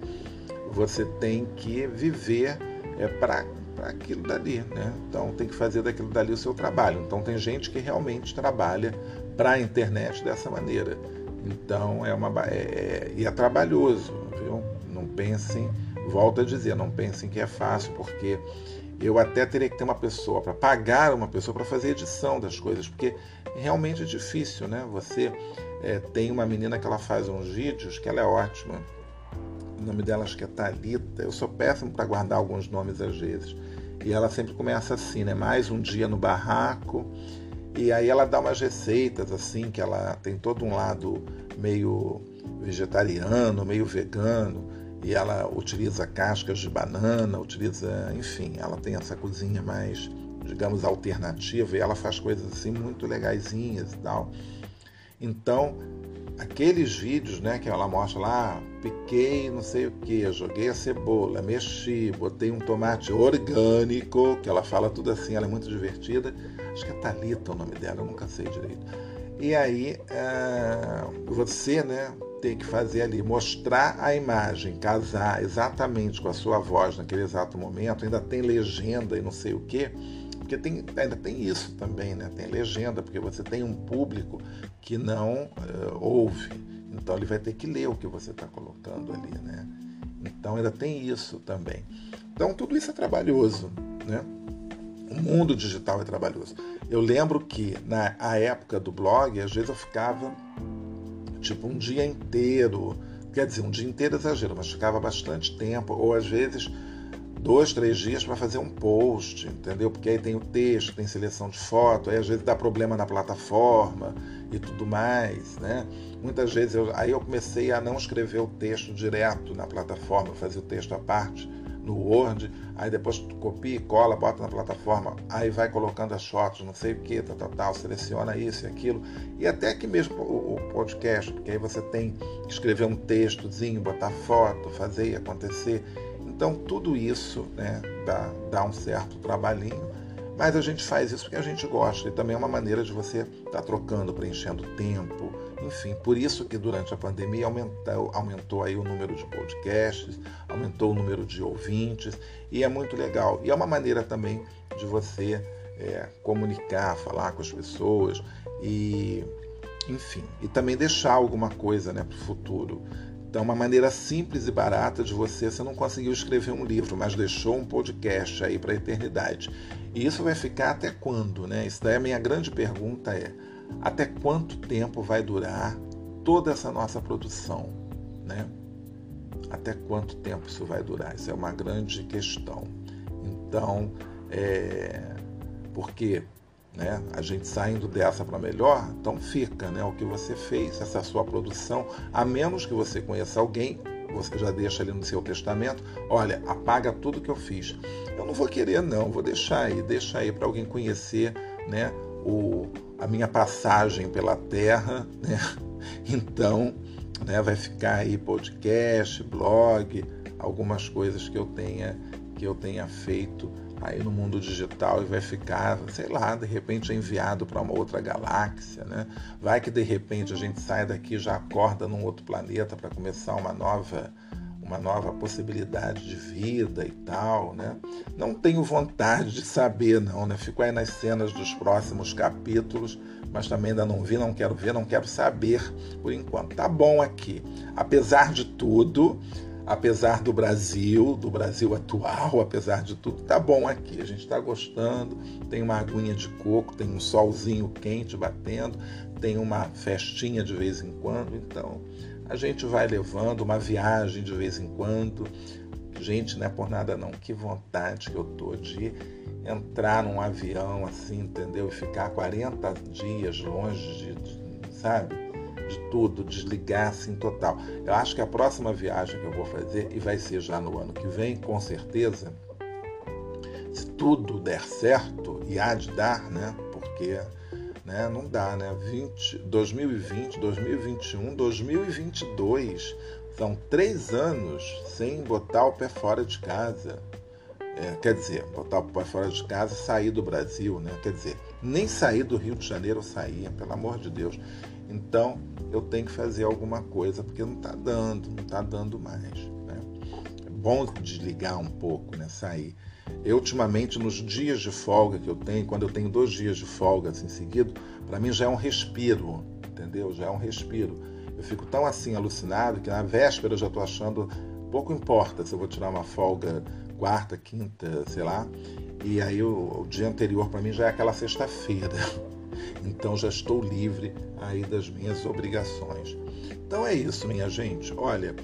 você tem que viver é, para aquilo dali, né? Então tem que fazer daquilo dali o seu trabalho. Então tem gente que realmente trabalha para a internet dessa maneira. Então é uma é, é, e é trabalhoso, viu? Não pensem, volto a dizer, não pensem que é fácil, porque eu até teria que ter uma pessoa para pagar uma pessoa para fazer edição das coisas, porque realmente é difícil, né? Você é, tem uma menina que ela faz uns vídeos que ela é ótima. O nome dela acho que é Talita. Eu sou péssimo para guardar alguns nomes às vezes. E ela sempre começa assim, né? Mais um dia no barraco e aí ela dá umas receitas assim, que ela tem todo um lado meio vegetariano, meio vegano, e ela utiliza cascas de banana, utiliza, enfim, ela tem essa cozinha mais, digamos, alternativa, e ela faz coisas assim muito legaisinhas e tal. Então, aqueles vídeos, né, que ela mostra lá, piquei não sei o que, joguei a cebola, mexi, botei um tomate orgânico, que ela fala tudo assim, ela é muito divertida. Acho que é Talita o nome dela, eu nunca sei direito. E aí é, você, né, tem que fazer ali, mostrar a imagem, casar exatamente com a sua voz naquele exato momento, ainda tem legenda e não sei o que porque tem, ainda tem isso também, né? Tem legenda, porque você tem um público que não uh, ouve. Então ele vai ter que ler o que você está colocando ali, né? Então ainda tem isso também. Então tudo isso é trabalhoso, né? O mundo digital é trabalhoso. Eu lembro que na época do blog, às vezes eu ficava tipo um dia inteiro, quer dizer, um dia inteiro é exagero, mas ficava bastante tempo, ou às vezes dois, três dias para fazer um post, entendeu? Porque aí tem o texto, tem seleção de foto, aí às vezes dá problema na plataforma e tudo mais, né? Muitas vezes eu, aí eu comecei a não escrever o texto direto na plataforma, fazer o texto à parte no Word, aí depois tu copia e cola, bota na plataforma, aí vai colocando as fotos, não sei o que, tal, tal, tal, seleciona isso e aquilo, e até aqui mesmo o, podcast, porque aí você tem que escrever um textozinho, botar foto, fazer e acontecer. Então, tudo isso né, dá, dá um certo trabalhinho, mas a gente faz isso porque a gente gosta e também é uma maneira de você estar tá trocando, preenchendo tempo, enfim. Por isso que durante a pandemia aumentou, aumentou aí o número de podcasts, aumentou o número de ouvintes e é muito legal. E é uma maneira também de você é, comunicar, falar com as pessoas e, enfim, e também deixar alguma coisa né, para o futuro. Então, uma maneira simples e barata de você, você não conseguiu escrever um livro, mas deixou um podcast aí para a eternidade. E isso vai ficar até quando, né? Isso daí a minha grande pergunta é: até quanto tempo vai durar toda essa nossa produção, né? Até quanto tempo isso vai durar? Isso é uma grande questão. Então, é... porque né? A gente saindo dessa para melhor, então fica, né? O que você fez, essa sua produção, a menos que você conheça alguém, você já deixa ali no seu testamento, olha, apaga tudo que eu fiz. Eu não vou querer não, vou deixar aí, deixa aí para alguém conhecer, né? O, a minha passagem pela Terra, né? Então, né? Vai ficar aí podcast, blog, algumas coisas que eu tenha que eu tenha feito aí no mundo digital e vai ficar, sei lá, de repente enviado para uma outra galáxia, né? Vai que de repente a gente sai daqui já acorda num outro planeta para começar uma nova uma nova possibilidade de vida e tal, né? Não tenho vontade de saber não, né? Fico aí nas cenas dos próximos capítulos, mas também ainda não vi, não quero ver, não quero saber por enquanto. Tá bom aqui. Apesar de tudo, apesar do Brasil, do Brasil atual, apesar de tudo, tá bom aqui. A gente está gostando. Tem uma aguinha de coco, tem um solzinho quente batendo, tem uma festinha de vez em quando. Então a gente vai levando uma viagem de vez em quando. Gente, não é por nada não. Que vontade que eu tô de entrar num avião assim, entendeu? E ficar 40 dias longe de, de sabe? de tudo, desligar assim total. Eu acho que a próxima viagem que eu vou fazer, e vai ser já no ano que vem, com certeza, se tudo der certo, e há de dar, né? Porque né? Não dá, né? 20, 2020, 2021, 2022. São três anos sem botar o pé fora de casa. É, quer dizer, botar o pé fora de casa sair do Brasil, né? Quer dizer, nem sair do Rio de Janeiro eu saía, pelo amor de Deus. Então eu tenho que fazer alguma coisa, porque não está dando, não está dando mais. Né? É bom desligar um pouco, né? Sair. Eu, ultimamente, nos dias de folga que eu tenho, quando eu tenho dois dias de folga assim seguido, para mim já é um respiro, entendeu? Já é um respiro. Eu fico tão assim alucinado que na véspera eu já estou achando, pouco importa se eu vou tirar uma folga quarta, quinta, sei lá, e aí o, o dia anterior para mim já é aquela sexta-feira. Então já estou livre aí das minhas obrigações. Então é isso, minha gente. Olha,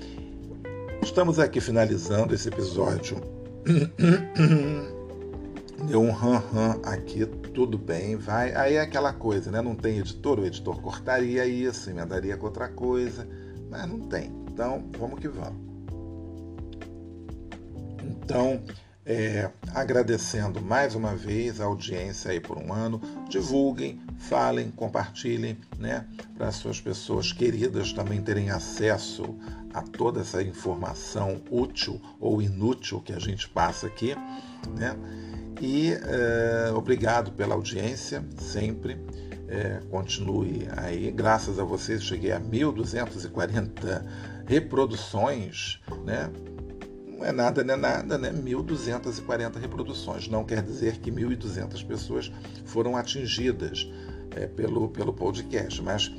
estamos aqui finalizando esse episódio. Deu um ram ram aqui, tudo bem, vai. Aí é aquela coisa, né? Não tem editor, o editor cortaria isso, emendaria com outra coisa, mas não tem. Então, vamos que vamos. Então, é, agradecendo mais uma vez a audiência aí por um ano. Divulguem, falem, compartilhem, né? Para as suas pessoas queridas também terem acesso a toda essa informação útil ou inútil que a gente passa aqui, né? E é, obrigado pela audiência, sempre. É, continue aí. Graças a vocês, cheguei a 1.240 reproduções, né? não é nada, não é nada, né? 1.240 reproduções. Não quer dizer que 1.200 pessoas foram atingidas é, pelo, pelo podcast, mas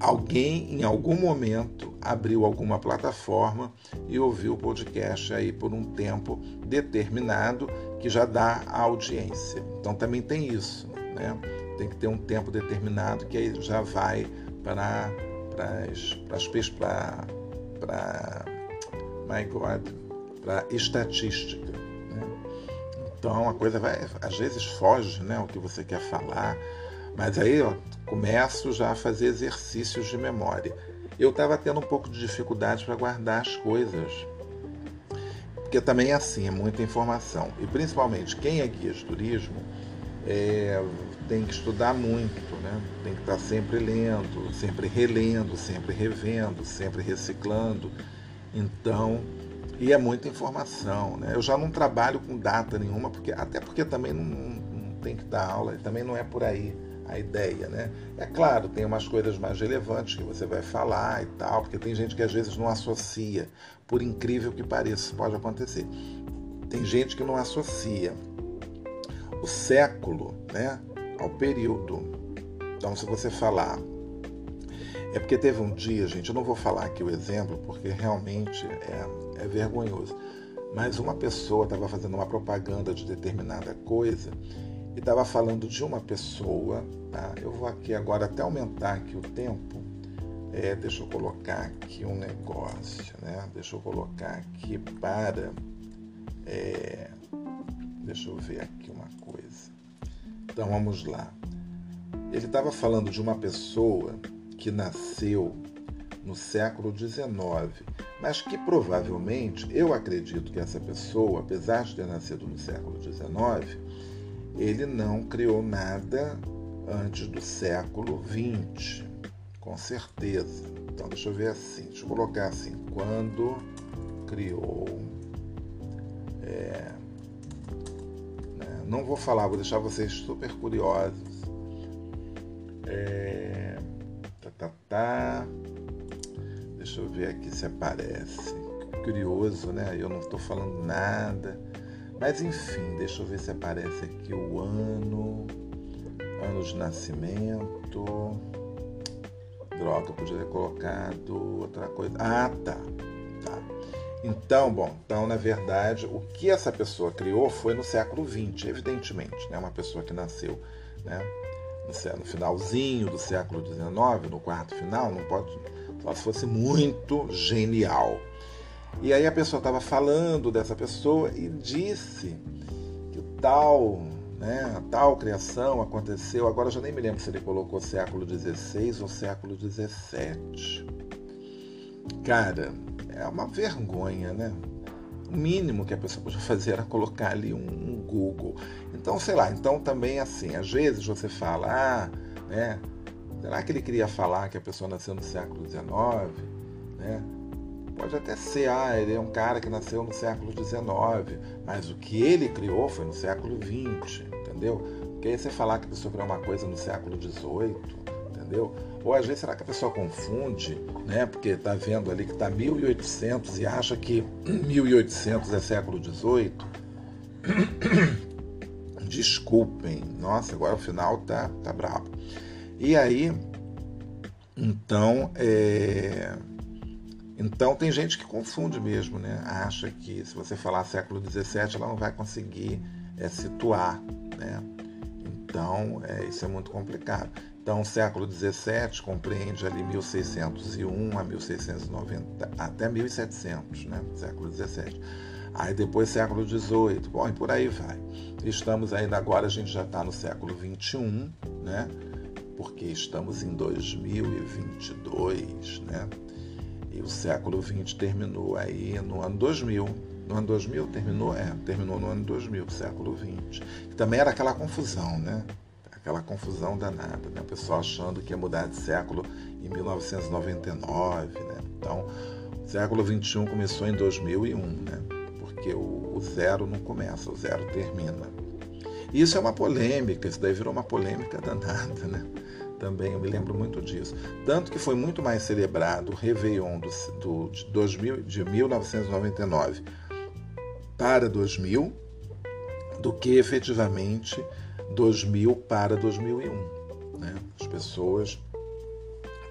alguém em algum momento abriu alguma plataforma e ouviu o podcast aí por um tempo determinado que já dá a audiência. Então também tem isso, né? Tem que ter um tempo determinado que aí já vai para para para my God para estatística. Né? Então a coisa vai, às vezes foge né, o que você quer falar, mas aí ó, começo já a fazer exercícios de memória. Eu estava tendo um pouco de dificuldade para guardar as coisas, porque também é assim, é muita informação. E principalmente quem é guia de turismo é, tem que estudar muito, né? tem que estar sempre lendo, sempre relendo, sempre revendo, sempre reciclando. Então, e é muita informação. Né? Eu já não trabalho com data nenhuma, porque até porque também não, não tem que dar aula, também não é por aí a ideia, né? É claro, tem umas coisas mais relevantes que você vai falar e tal, porque tem gente que às vezes não associa, por incrível que pareça, pode acontecer. Tem gente que não associa o século, né, ao período. Então, se você falar é porque teve um dia, gente, eu não vou falar aqui o exemplo, porque realmente é, é vergonhoso. Mas uma pessoa estava fazendo uma propaganda de determinada coisa e estava falando de uma pessoa. Tá? Eu vou aqui agora até aumentar aqui o tempo. É, deixa eu colocar aqui um negócio, né? Deixa eu colocar aqui para. É, deixa eu ver aqui uma coisa. Então vamos lá. Ele estava falando de uma pessoa que nasceu no século XIX, mas que provavelmente, eu acredito que essa pessoa, apesar de ter nascido no século XIX, ele não criou nada antes do século XX, com certeza. Então deixa eu ver assim, deixa eu colocar assim, quando criou. É, né, não vou falar, vou deixar vocês super curiosos. É, tá, tá, tá. Deixa eu ver aqui se aparece. Curioso, né? Eu não estou falando nada. Mas enfim, deixa eu ver se aparece aqui o ano, ano de nascimento. Droga, podia ter colocado outra coisa. Ah, tá. tá. Então, bom, então na verdade o que essa pessoa criou foi no século XX, evidentemente, né? Uma pessoa que nasceu, né? No finalzinho do século XIX, no quarto final, não pode só se fosse muito genial. E aí a pessoa estava falando dessa pessoa e disse que tal, né, tal criação aconteceu. Agora eu já nem me lembro se ele colocou século XVI ou século XVII. Cara, é uma vergonha, né? O mínimo que a pessoa podia fazer era colocar ali um, um Google. Então, sei lá, então também assim, às vezes você fala, ah, Né? Será que ele queria falar que a pessoa nasceu no século XIX? Né? Pode até ser, ah, ele é um cara que nasceu no século XIX, mas o que ele criou foi no século XX, entendeu? Porque aí você falar que a pessoa criou uma coisa no século XVIII, entendeu? Ou às vezes será que a pessoa confunde, né? Porque está vendo ali que está 1800 e acha que 1800 é século XVIII? Desculpem, nossa, agora o final tá, tá brabo. E aí, então, é então tem gente que confunde mesmo, né? Acha que se você falar século XVII, ela não vai conseguir é, situar, né? Então é, isso é muito complicado. Então o século XVII compreende ali 1601 a 1690 até 1700, né? Século XVII. Aí depois século XVIII, bom, e por aí vai. Estamos ainda agora, a gente já está no século XXI, né? Porque estamos em 2022, né? E o século XX terminou aí no ano 2000. No ano 2000 terminou? É, terminou no ano 2000, século XX. Que também era aquela confusão, né? Aquela confusão danada, né? O pessoal achando que ia mudar de século em 1999, né? Então, o século XXI começou em 2001, né? Porque o, o zero não começa, o zero termina. E isso é uma polêmica, isso daí virou uma polêmica danada, né? Também, eu me lembro muito disso. Tanto que foi muito mais celebrado o Réveillon do, do, de, 2000, de 1999 para 2000 do que efetivamente 2000 para 2001. Né? As pessoas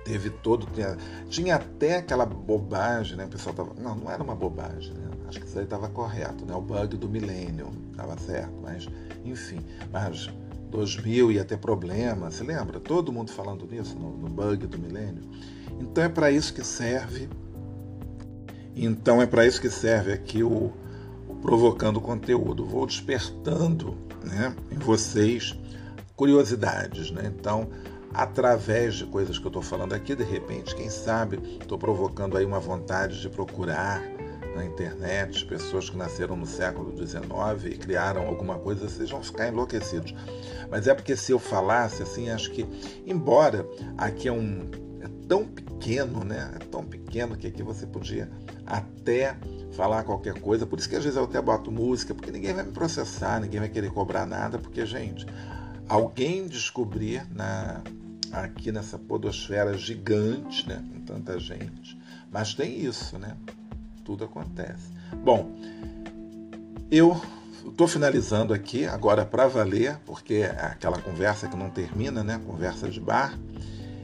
teve todo tinha, tinha até aquela bobagem, né? O pessoal tava, não, não era uma bobagem, né? Acho que isso aí estava correto, né? O bug do milênio estava certo, mas enfim, mas 2000 ia ter problema, se lembra? Todo mundo falando nisso no, no bug do milênio. Então é para isso que serve. Então é para isso que serve aqui o, o provocando conteúdo. Vou despertando, né, em vocês curiosidades, né? Então através de coisas que eu estou falando aqui, de repente, quem sabe, estou provocando aí uma vontade de procurar na internet, pessoas que nasceram no século XIX e criaram alguma coisa, vocês vão ficar enlouquecidos. Mas é porque se eu falasse assim, acho que, embora aqui é um. é tão pequeno, né? É tão pequeno que aqui você podia até falar qualquer coisa. Por isso que às vezes eu até boto música, porque ninguém vai me processar, ninguém vai querer cobrar nada, porque, gente, alguém descobrir na, aqui nessa podosfera gigante, né? Com tanta gente. Mas tem isso, né? Tudo acontece. Bom, eu estou finalizando aqui agora para valer, porque é aquela conversa que não termina, né? Conversa de bar.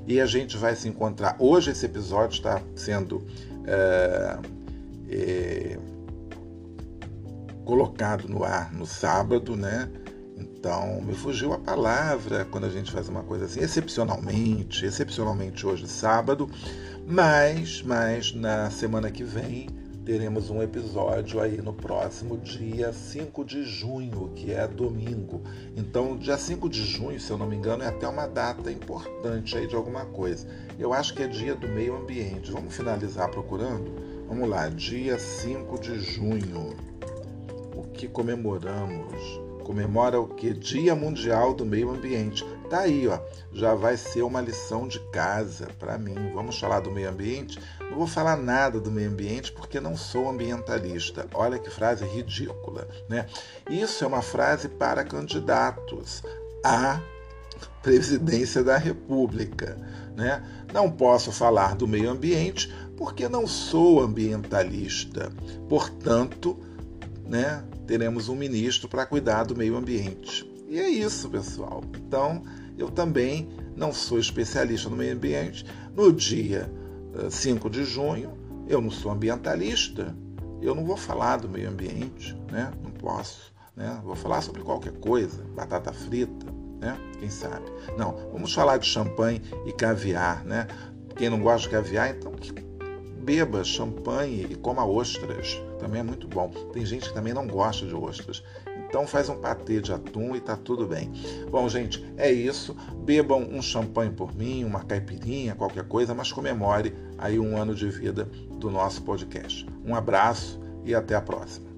E a gente vai se encontrar. Hoje esse episódio está sendo é, é, colocado no ar no sábado, né? Então, me fugiu a palavra quando a gente faz uma coisa assim, excepcionalmente, excepcionalmente hoje, sábado, mas, mas na semana que vem teremos um episódio aí no próximo dia 5 de junho, que é domingo. Então, dia 5 de junho, se eu não me engano, é até uma data importante aí de alguma coisa. Eu acho que é dia do meio ambiente. Vamos finalizar procurando? Vamos lá, dia 5 de junho. O que comemoramos? Comemora o que? Dia Mundial do Meio Ambiente. Tá aí, ó. Já vai ser uma lição de casa para mim. Vamos falar do meio ambiente? Não vou falar nada do meio ambiente porque não sou ambientalista. Olha que frase ridícula, né? Isso é uma frase para candidatos à presidência da República, né? Não posso falar do meio ambiente porque não sou ambientalista. Portanto, né, teremos um ministro para cuidar do meio ambiente. E é isso, pessoal. Então, eu também não sou especialista no meio ambiente. No dia 5 eh, de junho, eu não sou ambientalista, eu não vou falar do meio ambiente, né? Não posso, né? Vou falar sobre qualquer coisa, batata frita, né? Quem sabe? Não, vamos falar de champanhe e caviar, né? Quem não gosta de caviar, então beba champanhe e coma ostras, também é muito bom. Tem gente que também não gosta de ostras. Então faz um patê de atum e tá tudo bem. Bom, gente, é isso. Bebam um champanhe por mim, uma caipirinha, qualquer coisa, mas comemore aí um ano de vida do nosso podcast. Um abraço e até a próxima.